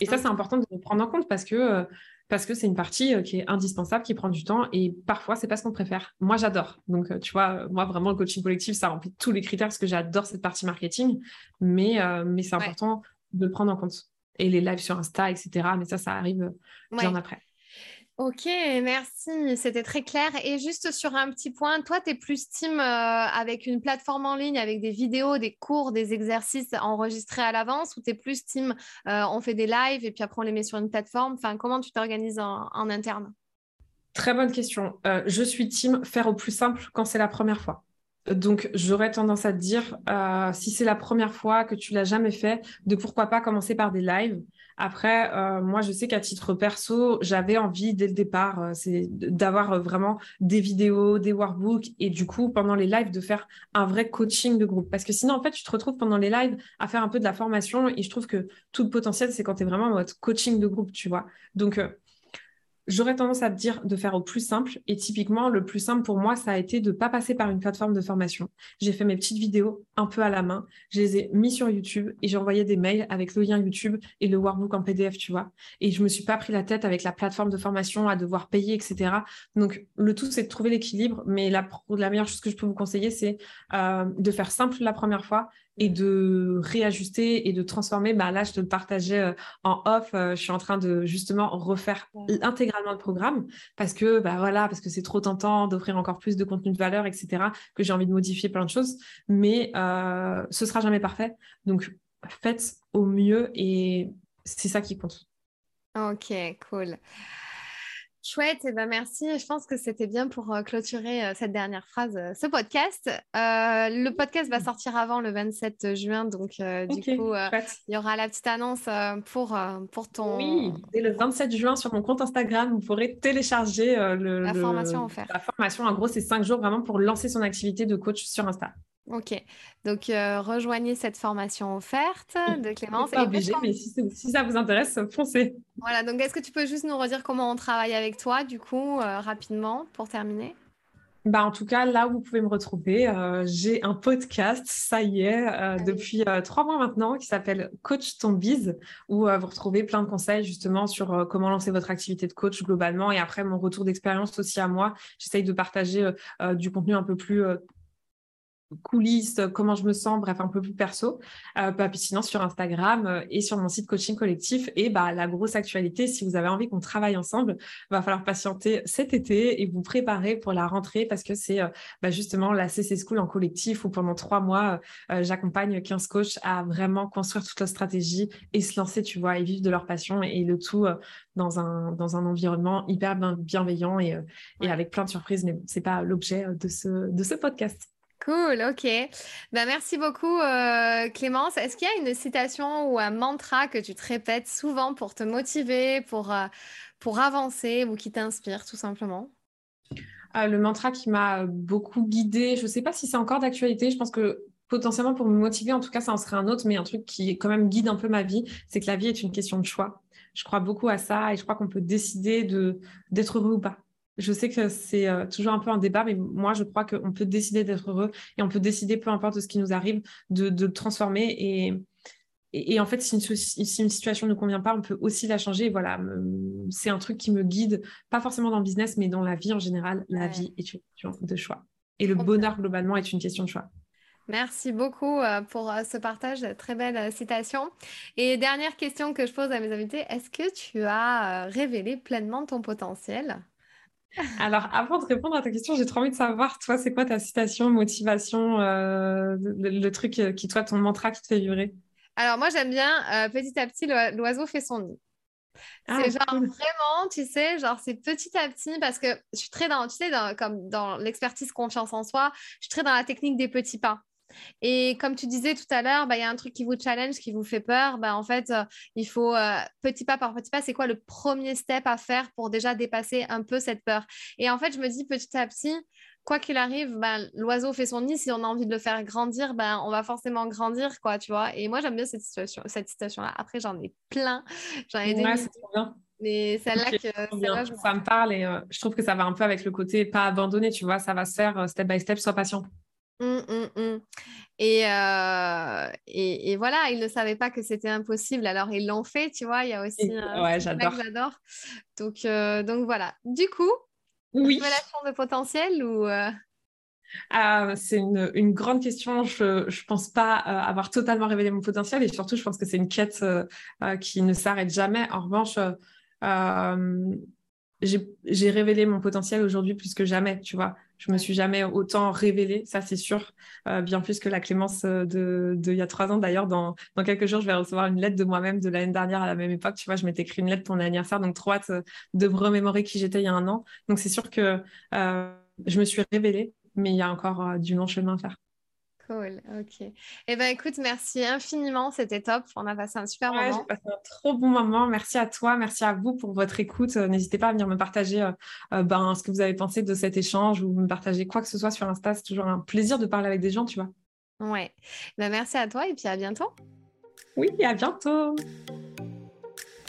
Speaker 2: Et ça, c'est important de prendre en compte parce que euh, parce que c'est une partie euh, qui est indispensable, qui prend du temps et parfois c'est pas ce qu'on préfère. Moi j'adore. Donc euh, tu vois, moi vraiment le coaching collectif ça remplit tous les critères parce que j'adore cette partie marketing, mais, euh, mais c'est important de le prendre en compte. Et les lives sur Insta, etc. Mais ça, ça arrive bien après.
Speaker 1: Ok, merci. C'était très clair. Et juste sur un petit point, toi, tu es plus team euh, avec une plateforme en ligne, avec des vidéos, des cours, des exercices enregistrés à l'avance, ou tu es plus team, euh, on fait des lives et puis après on les met sur une plateforme? Enfin, comment tu t'organises en, interne?
Speaker 2: Très bonne question. Euh, je suis team faire au plus simple quand c'est la première fois. Donc, j'aurais tendance à te dire, si c'est la première fois que tu l'as jamais fait, de pourquoi pas commencer par des lives Après, euh, moi, je sais qu'à titre perso, j'avais envie dès le départ, euh, c'est d'avoir euh, vraiment des vidéos, des workbooks et du coup, pendant les lives, de faire un vrai coaching de groupe. Parce que sinon, en fait, tu te retrouves pendant les lives à faire un peu de la formation et je trouve que tout le potentiel, c'est quand tu es vraiment en mode coaching de groupe, tu vois. Donc, J'aurais tendance à te dire de faire au plus simple. Et typiquement, le plus simple pour moi, ça a été de ne pas passer par une plateforme de formation. J'ai fait mes petites vidéos un peu à la main. Je les ai mis sur YouTube et j'ai envoyé des mails avec le lien YouTube et le workbook en PDF, tu vois. Et je me suis pas pris la tête avec la plateforme de formation à devoir payer, etc. Donc, le tout, c'est de trouver l'équilibre. Mais la, la meilleure chose que je peux vous conseiller, c'est euh, de faire simple la première fois et de réajuster et de transformer. Bah, là, je te le partageais euh, en off. Euh, je suis en train de justement refaire intégralement le programme parce que, bah, voilà, parce que c'est trop tentant d'offrir encore plus de contenu de valeur, etc., que j'ai envie de modifier plein de choses. Mais euh, ce sera jamais parfait. Donc, faites au mieux et c'est ça qui compte.
Speaker 1: Ok, cool. Chouette, et eh ben merci. Je pense que c'était bien pour euh, clôturer euh, cette dernière phrase, euh, ce podcast. le podcast va sortir avant le 27 juin, donc du coup, il y aura la petite annonce pour, pour ton...
Speaker 2: Oui, dès le 27 juin sur mon compte Instagram, vous pourrez télécharger le,
Speaker 1: la formation offerte.
Speaker 2: La formation, en gros, c'est cinq jours vraiment pour lancer son activité de coach sur Insta.
Speaker 1: Ok, donc rejoignez cette formation offerte de Clémence.
Speaker 2: Pas obligé, mais si, si, ça vous intéresse, foncez.
Speaker 1: Voilà, donc est-ce que tu peux juste nous redire comment on travaille avec toi, du coup, rapidement, pour terminer?
Speaker 2: Bah, en tout cas, là où vous pouvez me retrouver, j'ai un podcast, ça y est, depuis trois mois maintenant, qui s'appelle Coach ton bise, où vous retrouvez plein de conseils justement sur comment lancer votre activité de coach globalement. Et après, mon retour d'expérience aussi à moi, j'essaye de partager du contenu un peu plus coulisses, comment je me sens, bref, un peu plus perso, euh, bah, puis sinon sur Instagram euh, et sur mon site coaching collectif. Et bah, la grosse actualité, si vous avez envie qu'on travaille ensemble, va falloir patienter cet été et vous préparer pour la rentrée parce que c'est euh, bah, justement la CC School en collectif où pendant trois mois, euh, j'accompagne 15 coachs à vraiment construire toute leur stratégie et se lancer, tu vois, et vivre de leur passion et, le tout dans, un, dans un environnement hyper bienveillant et, et avec plein de surprises. Mais c'est pas l'objet de ce, de ce podcast.
Speaker 1: Cool, ok. Ben, merci beaucoup, euh, Clémence. Est-ce qu'il y a une citation ou un mantra que tu te répètes souvent pour te motiver, pour, euh, pour avancer ou qui t'inspire tout simplement?
Speaker 2: Euh, Le mantra qui m'a beaucoup guidée, je ne sais pas si c'est encore d'actualité, je pense que potentiellement pour me motiver, en tout cas, ça en serait un autre, mais un truc qui quand même guide un peu ma vie, c'est que la vie est une question de choix. Je crois beaucoup à ça et je crois qu'on peut décider d'être heureux ou pas. Je sais que c'est euh, toujours un peu un débat, mais moi, je crois qu'on peut décider d'être heureux et on peut décider, peu importe ce qui nous arrive, de, de le transformer. Et, et, en fait, si une, si une, situation ne convient pas, on peut aussi la changer. voilà, c'est un truc qui me guide, pas forcément dans le business, mais dans la vie en général. La vie est une question de choix. Et le bonheur, globalement, est une question de choix.
Speaker 1: Merci beaucoup euh, pour euh, ce partage, très belle citation. Et dernière question que je pose à mes invités, est-ce que tu as révélé pleinement ton potentiel?
Speaker 2: Alors, avant de répondre à ta question, j'ai trop envie de savoir, toi, c'est quoi ta citation, motivation, euh, le, truc euh, qui, toi, ton mantra qui te fait vibrer?
Speaker 1: Alors, moi, j'aime bien euh, petit à petit, l'oiseau fait son nid. Ah, c'est genre vraiment, tu sais, genre c'est petit à petit parce que je suis très dans, tu sais, comme dans l'expertise confiance en soi, je suis très dans la technique des petits pas. Et comme tu disais tout à l'heure, bah, il y a un truc qui vous challenge, qui vous fait peur. Bah, en fait, euh, il faut euh, petit pas par petit pas, c'est quoi le premier step à faire pour déjà dépasser un peu cette peur? Et en fait, je me dis petit à petit, quoi qu'il arrive, bah, l'oiseau fait son nid. Si on a envie de le faire grandir, ben, on va forcément grandir, quoi, tu vois. Et moi, j'aime bien cette situation, cette situation-là. Après, j'en ai plein. J'en ai
Speaker 2: ouais, bien.
Speaker 1: Mais celle-là, que,
Speaker 2: ça me parle et euh, je trouve que ça va un peu avec le côté pas abandonné, tu vois, ça va se faire step by step, sois patient.
Speaker 1: Mmh, mmh, mmh. Et, euh, et, et, voilà, ils ne savaient pas que c'était impossible, alors ils l'ont fait, tu vois. Il y a aussi
Speaker 2: un ouais, j'adore.
Speaker 1: j'adore. Donc, euh, donc voilà. Du coup,
Speaker 2: oui.
Speaker 1: révélation de potentiel ou euh?
Speaker 2: ah, c'est une, une, grande question. Je ne pense pas avoir totalement révélé mon potentiel et surtout, je pense que c'est une quête qui ne s'arrête jamais. En revanche, j'ai révélé mon potentiel aujourd'hui plus que jamais, tu vois. Je me suis jamais autant révélée, ça c'est sûr, euh, bien plus que la Clémence euh, de, il y a trois ans. D'ailleurs, dans, dans quelques jours, je vais recevoir une lettre de moi-même de l'année dernière à la même époque. Tu vois, je m'étais écrit une lettre pour mon anniversaire, donc trop hâte euh, de me remémorer qui j'étais il y a un an. Donc c'est sûr que je me suis révélée, mais il y a encore du long chemin à faire.
Speaker 1: Cool, ok. Eh bien, écoute, merci infiniment, c'était top. On a passé un super
Speaker 2: ouais,
Speaker 1: moment.
Speaker 2: J'ai passé un trop bon moment. Merci à toi, merci à vous pour votre écoute. Euh, n'hésitez pas à venir me partager euh, euh, ben, ce que vous avez pensé de cet échange ou me partager quoi que ce soit sur Insta. C'est toujours un plaisir de parler avec des gens, tu vois.
Speaker 1: Ouais. Ben, merci à toi et puis à bientôt.
Speaker 2: Oui, à bientôt.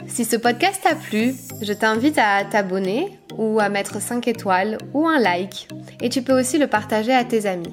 Speaker 1: Si ce podcast t'a plu, je t'invite à t'abonner ou à mettre 5 étoiles ou un like. Et tu peux aussi le partager à tes amis.